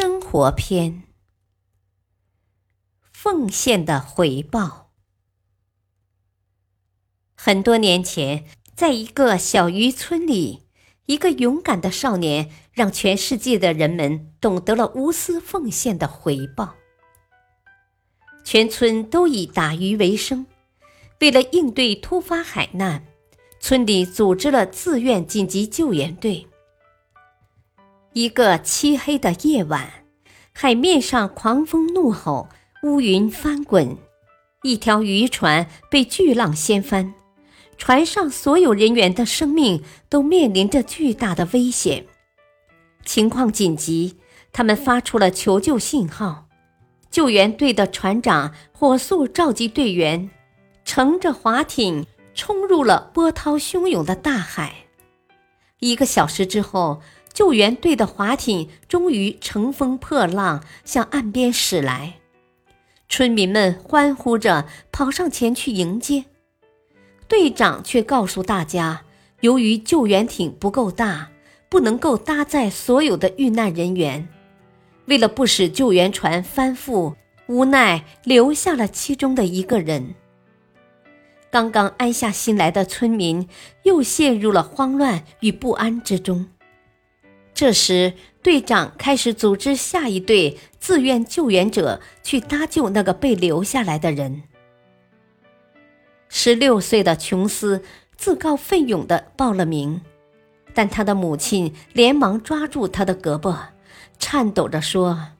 生活篇：奉献的回报。很多年前，在一个小渔村里，一个勇敢的少年让全世界的人们懂得了无私奉献的回报。全村都以打鱼为生，为了应对突发海难，村里组织了自愿紧急救援队。一个漆黑的夜晚，海面上狂风怒吼，乌云翻滚，一条渔船被巨浪掀翻，船上所有人员的生命都面临着巨大的危险。情况紧急，他们发出了求救信号。救援队的船长火速召集队员，乘着划艇冲入了波涛汹涌的大海。一个小时之后。救援队的划艇终于乘风破浪向岸边驶来，村民们欢呼着跑上前去迎接。队长却告诉大家，由于救援艇不够大，不能够搭载所有的遇难人员。为了不使救援船翻覆，无奈留下了其中的一个人。刚刚安下心来的村民又陷入了慌乱与不安之中。这时，队长开始组织下一队自愿救援者去搭救那个被留下来的人。十六岁的琼斯自告奋勇地报了名，但他的母亲连忙抓住他的胳膊，颤抖着说：“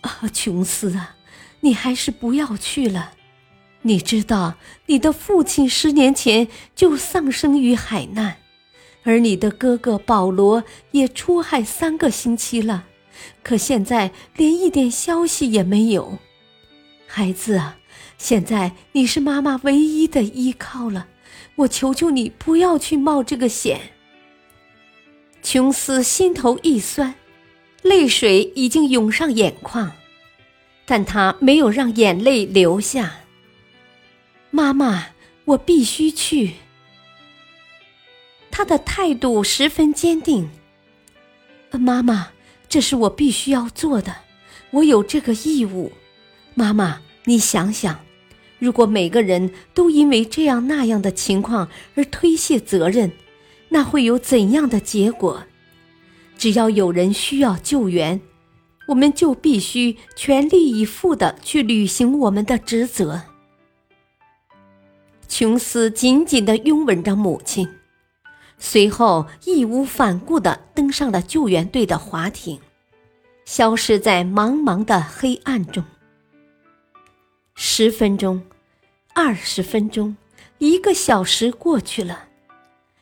啊，琼斯啊，你还是不要去了。你知道，你的父亲十年前就丧生于海难。”而你的哥哥保罗也出海三个星期了，可现在连一点消息也没有。孩子啊，现在你是妈妈唯一的依靠了，我求求你不要去冒这个险。琼斯心头一酸，泪水已经涌上眼眶，但他没有让眼泪流下。妈妈，我必须去。他的态度十分坚定。妈妈，这是我必须要做的，我有这个义务。妈妈，你想想，如果每个人都因为这样那样的情况而推卸责任，那会有怎样的结果？只要有人需要救援，我们就必须全力以赴的去履行我们的职责。琼斯紧紧的拥吻着母亲。随后，义无反顾地登上了救援队的划艇，消失在茫茫的黑暗中。十分钟，二十分钟，一个小时过去了。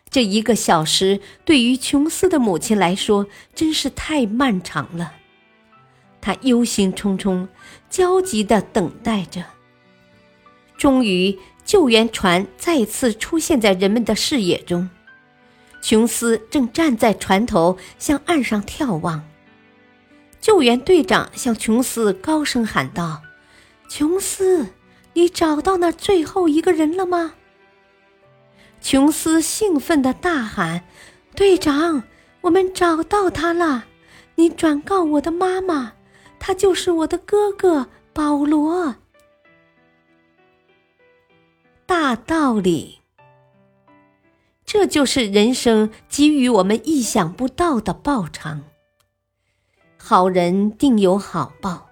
这一个小时对于琼斯的母亲来说真是太漫长了。她忧心忡忡，焦急地等待着。终于，救援船再次出现在人们的视野中。琼斯正站在船头向岸上眺望，救援队长向琼斯高声喊道：“琼斯，你找到那最后一个人了吗？”琼斯兴奋地大喊：“队长，我们找到他了！你转告我的妈妈，他就是我的哥哥保罗。”大道理。这就是人生给予我们意想不到的报偿。好人定有好报，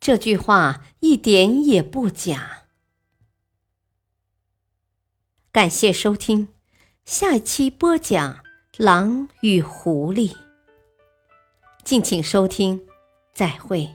这句话一点也不假。感谢收听，下期播讲《狼与狐狸》。敬请收听，再会。